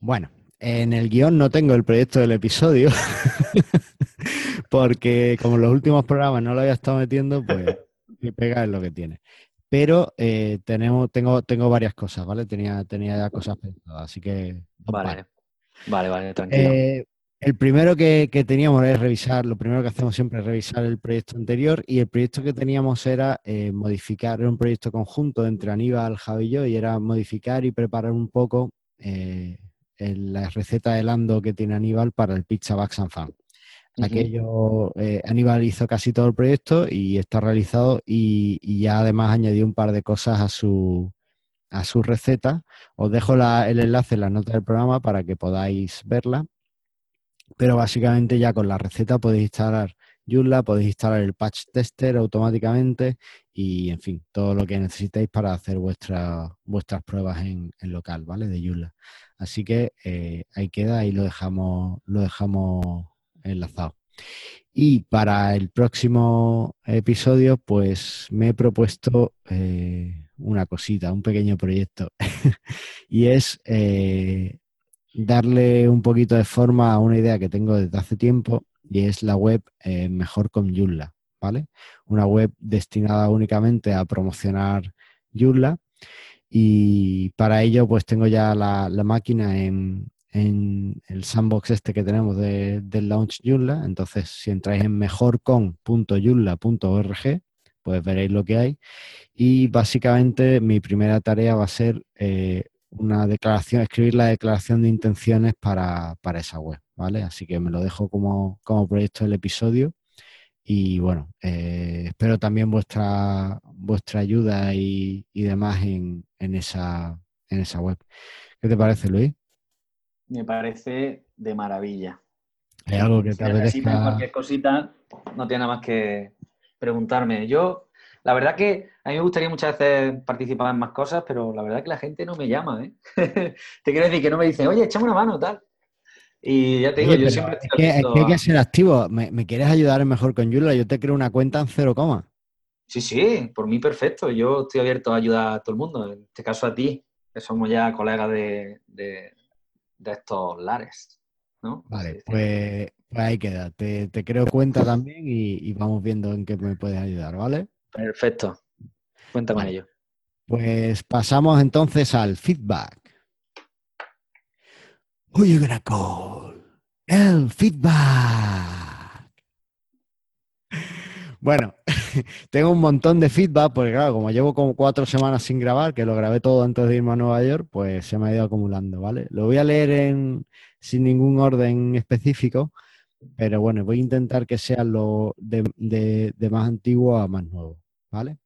Bueno, en el guion no tengo el proyecto del episodio. porque como en los últimos programas no lo había estado metiendo, pues mi pega es lo que tiene. Pero eh, tenemos, tengo, tengo varias cosas, ¿vale? Tenía, tenía ya cosas pensadas, así que... Vale, vale, vale, tranquilo. Eh, el primero que, teníamos es revisar, lo primero que hacemos siempre es revisar el proyecto anterior y el proyecto que teníamos era eh, modificar, era un proyecto conjunto entre Aníbal, Javi y yo y era modificar y preparar un poco la receta de Lando que tiene Aníbal para el Pizza and Fan. Aquello, eh, Aníbal hizo casi todo el proyecto y está realizado y, ya además añadió un par de cosas a su, a su receta. Os dejo el enlace en la nota del programa para que podáis verla. Pero básicamente ya con la receta podéis instalar Joomla, podéis instalar el patch tester automáticamente y, en fin, todo lo que necesitéis para hacer vuestras pruebas en, local, ¿vale? De Joomla. Así que eh, ahí queda y lo dejamos, lo dejamos enlazado. Y para el próximo episodio, pues me he propuesto eh, una cosita, un pequeño proyecto. y es eh, darle un poquito de forma a una idea que tengo desde hace tiempo y es la web Mejor con Joomla, Una web destinada únicamente a promocionar Joomla y para ello pues tengo ya la, máquina en, el sandbox este que tenemos de, del launch Joomla, entonces si entráis en mejorcon.joomla.org pues veréis lo que hay y básicamente mi primera tarea va a ser eh, una declaración, escribir la declaración de intenciones para, esa web, ¿vale? Así que me lo dejo como, proyecto del episodio. Y bueno, eh, espero también vuestra, vuestra ayuda y, demás en, esa, en esa web. ¿Qué te parece, Luis? Me parece de maravilla. ¿Hay algo que te apetezca? Cualquier cosita, no tiene nada más que preguntarme. Yo la verdad que a mí me gustaría muchas veces participar en más cosas, pero la verdad que la gente no me llama, ¿eh? te quiero decir que no me dicen, oye, échame una mano, tal. Y ya te digo, yo siempre... Es que, hay que ser activo. ¿Me, quieres ayudar mejor con Yula? Yo te creo una cuenta en cero coma. Sí, sí, por mí perfecto. Yo estoy abierto a ayudar a todo el mundo. En este caso a ti, que somos ya colegas de, estos lares. ¿no? Vale, pues, pues, ahí queda. Te, creo cuenta también y, vamos viendo en qué me puedes ayudar, ¿vale? Perfecto. Cuenta con ello. Pues pasamos entonces al feedback. Who you gonna call? El feedback. Bueno, tengo un montón de feedback porque claro, como llevo como cuatro semanas sin grabar, que lo grabé todo antes de irme a Nueva York, pues se me ha ido acumulando, ¿vale? Lo voy a leer en, sin ningún orden específico pero bueno, voy a intentar que sea lo de, más antiguo a más nuevo, ¿vale?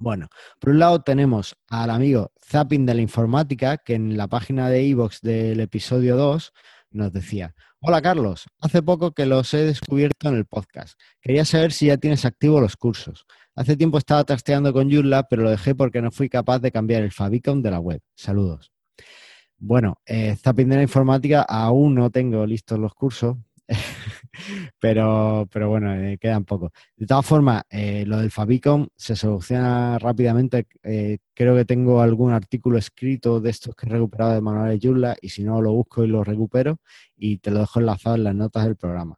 Bueno, por un lado tenemos al amigo Zapping de la Informática, que en la página de iVox del episodio 2 nos decía, hola Carlos, hace poco que los he descubierto en el podcast. Quería saber si ya tienes activos los cursos. Hace tiempo estaba trasteando con Joomla, pero lo dejé porque no fui capaz de cambiar el favicon de la web. Saludos. Bueno, eh, Zapping de la Informática aún no tengo listos los cursos, pero, pero bueno, eh, quedan pocos. De todas formas, eh, lo del Fabicom se soluciona rápidamente. Eh, creo que tengo algún artículo escrito de estos que he recuperado de manuales Joomla y si no lo busco y lo recupero y te lo dejo enlazado en las notas del programa.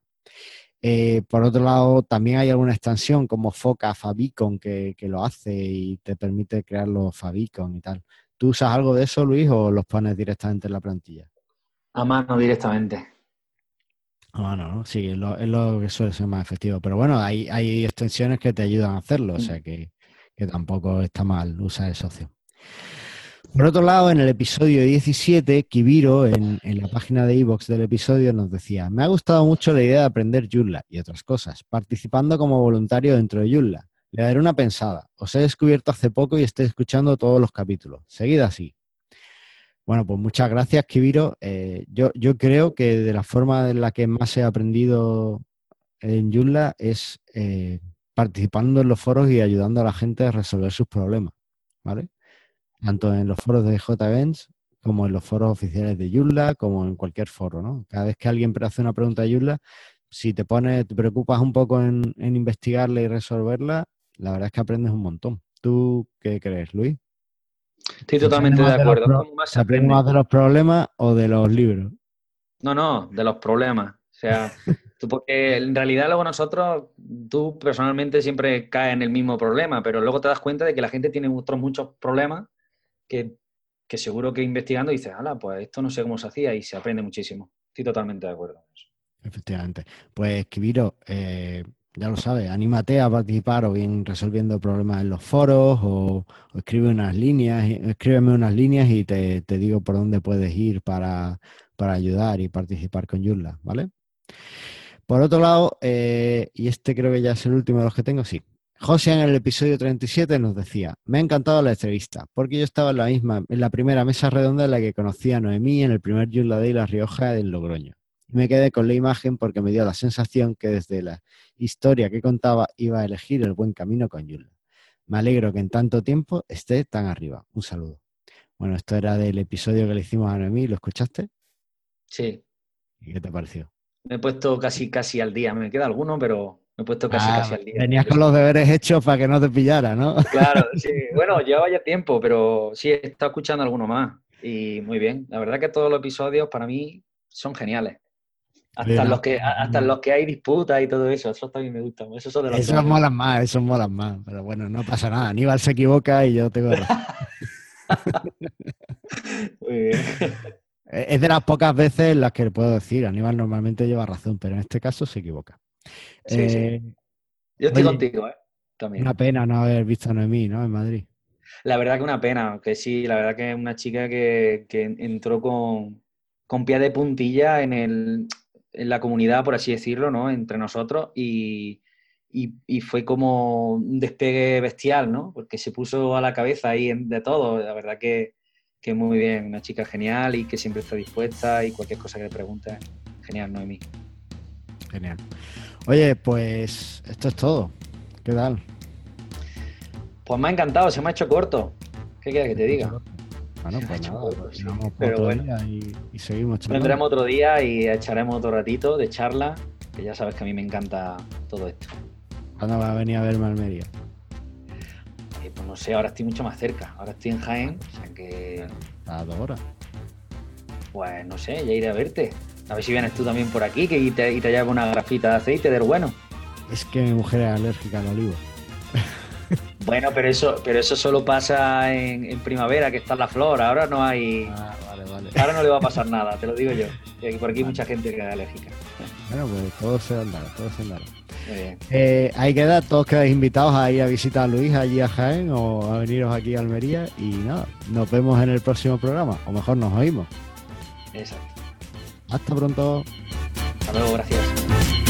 por otro lado, también hay alguna extensión como Foca Fabicon que, que, lo hace y te permite crear los Fabicon y tal. ¿Tú usas algo de eso, Luis, o los pones directamente en la plantilla? A mano directamente. Ah, no, no, sí, es lo, que suele ser más efectivo. Pero bueno, hay, hay extensiones que te ayudan a hacerlo, o mm. sea que, tampoco está mal usar esa opción. Por otro lado, en el episodio 17, Kibiro, en, la página de iVox del episodio, nos decía, me ha gustado mucho la idea de aprender Joomla y otras cosas, participando como voluntario dentro de Joomla. Le daré una pensada. Os he descubierto hace poco y estoy escuchando todos los capítulos. Seguid así. Bueno, pues muchas gracias, Kibiro. Eh, yo, yo creo que de la forma en la que más he aprendido en Joomla es eh, participando en los foros y ayudando a la gente a resolver sus problemas, ¿vale? Tanto en los foros de JVents como en los foros oficiales de Joomla, como en cualquier foro, ¿no? Cada vez que alguien hace una pregunta de Joomla, si te pones, te preocupas un poco en, en investigarla y resolverla, la verdad es que aprendes un montón. ¿Tú qué crees, Luis? Estoy totalmente de acuerdo. De más de los problemas o de los libros? No, no, de los problemas. O sea, tú porque en realidad luego nosotros, tú personalmente siempre caes en el mismo problema, pero luego te das cuenta de que la gente tiene otros muchos problemas que, seguro que investigando dices, ala, pues esto no sé cómo se hacía y se aprende muchísimo. Estoy totalmente de acuerdo con eso. Efectivamente. Pues, Kibiro, eh, ya lo sabes, anímate a participar o bien resolviendo problemas en los foros o, escribe unas líneas, escríbeme unas líneas y te, digo por dónde puedes ir para, ayudar y participar con Joomla, ¿vale? Por otro lado, eh, y este creo que ya es el último de los que tengo, sí. José en el episodio 37 nos decía, me ha encantado la entrevista, porque yo estaba en la misma, en la primera mesa redonda en la que conocí a Noemí en el primer Joomla Day La Rioja del Logroño Y me quedé con la imagen porque me dio la sensación que desde la historia que contaba iba a elegir el buen camino con Yula. Me alegro que en tanto tiempo esté tan arriba. Un saludo. Bueno, esto era del episodio que le hicimos a Noemí, ¿lo escuchaste? Sí. ¿Y qué te pareció? Me he puesto casi, casi al día. Me queda alguno, pero me he puesto casi, Ah, casi al día. Tenías con los deberes hechos para que no te pillara, ¿no? Claro, sí. Bueno, llevaba ya tiempo, pero sí, he estado escuchando alguno más. Y muy bien. La verdad que todos los episodios para mí son geniales. Hasta, los, que, hasta los que hay disputas y todo eso. Eso también me gusta. Esos son de los Esos molan más, esos molan más. Pero bueno, no pasa nada. Aníbal se equivoca y yo tengo. Muy bien. Es de las pocas veces en las que puedo decir, Aníbal normalmente lleva razón, pero en este caso se equivoca. Sí, sí. Eh, Yo estoy Oye, contigo, ¿eh? También. Una pena no haber visto a Noemí, ¿no? En Madrid. La verdad que una pena, que sí, la verdad que es una chica que, que entró con, con pie de puntilla en, el, en la comunidad, por así decirlo, ¿no? Entre nosotros y, y- y fue como un despegue bestial, ¿no? Porque se puso a la cabeza ahí de todo. La verdad que, que muy bien, una chica genial y que siempre está dispuesta y cualquier cosa que le preguntes, genial, Noemí. Genial. Oye, pues esto es todo. ¿Qué tal? Pues me ha encantado, se me ha hecho corto. ¿Qué quieres que te diga? Bueno, pues nada, pues vamos pero otro bueno. día y, y seguimos charlando. Vendremos otro día y echaremos otro ratito de charla, que ya sabes que a mí me encanta todo esto. ¿Cuándo va a venir a verme a Almería? Eh, pues no sé, ahora estoy mucho más cerca. Ahora estoy en Jaén, o sea que, A dos horas. pues no sé, ya iré a verte. A ver si vienes tú también por aquí que, y, te, y te llevo una grafita de aceite del bueno. Es que mi mujer es alérgica al olivo. Bueno, pero eso, pero eso solo pasa en, en primavera, que está la flor. Ahora no hay. Ah, vale, vale. Ahora no le va a pasar nada, te lo digo yo. Y aquí- por aquí hay mucha gente que es alérgica. Bueno, pues todo se andará, todo se andará. Muy bien. Eh, ahí queda, todos quedáis invitados a ir a visitar a Luis allí a Jaén o a veniros aquí a Almería y nada, nos vemos en el próximo programa, o mejor nos oímos. Exacto. Hasta pronto. Hasta luego, gracias.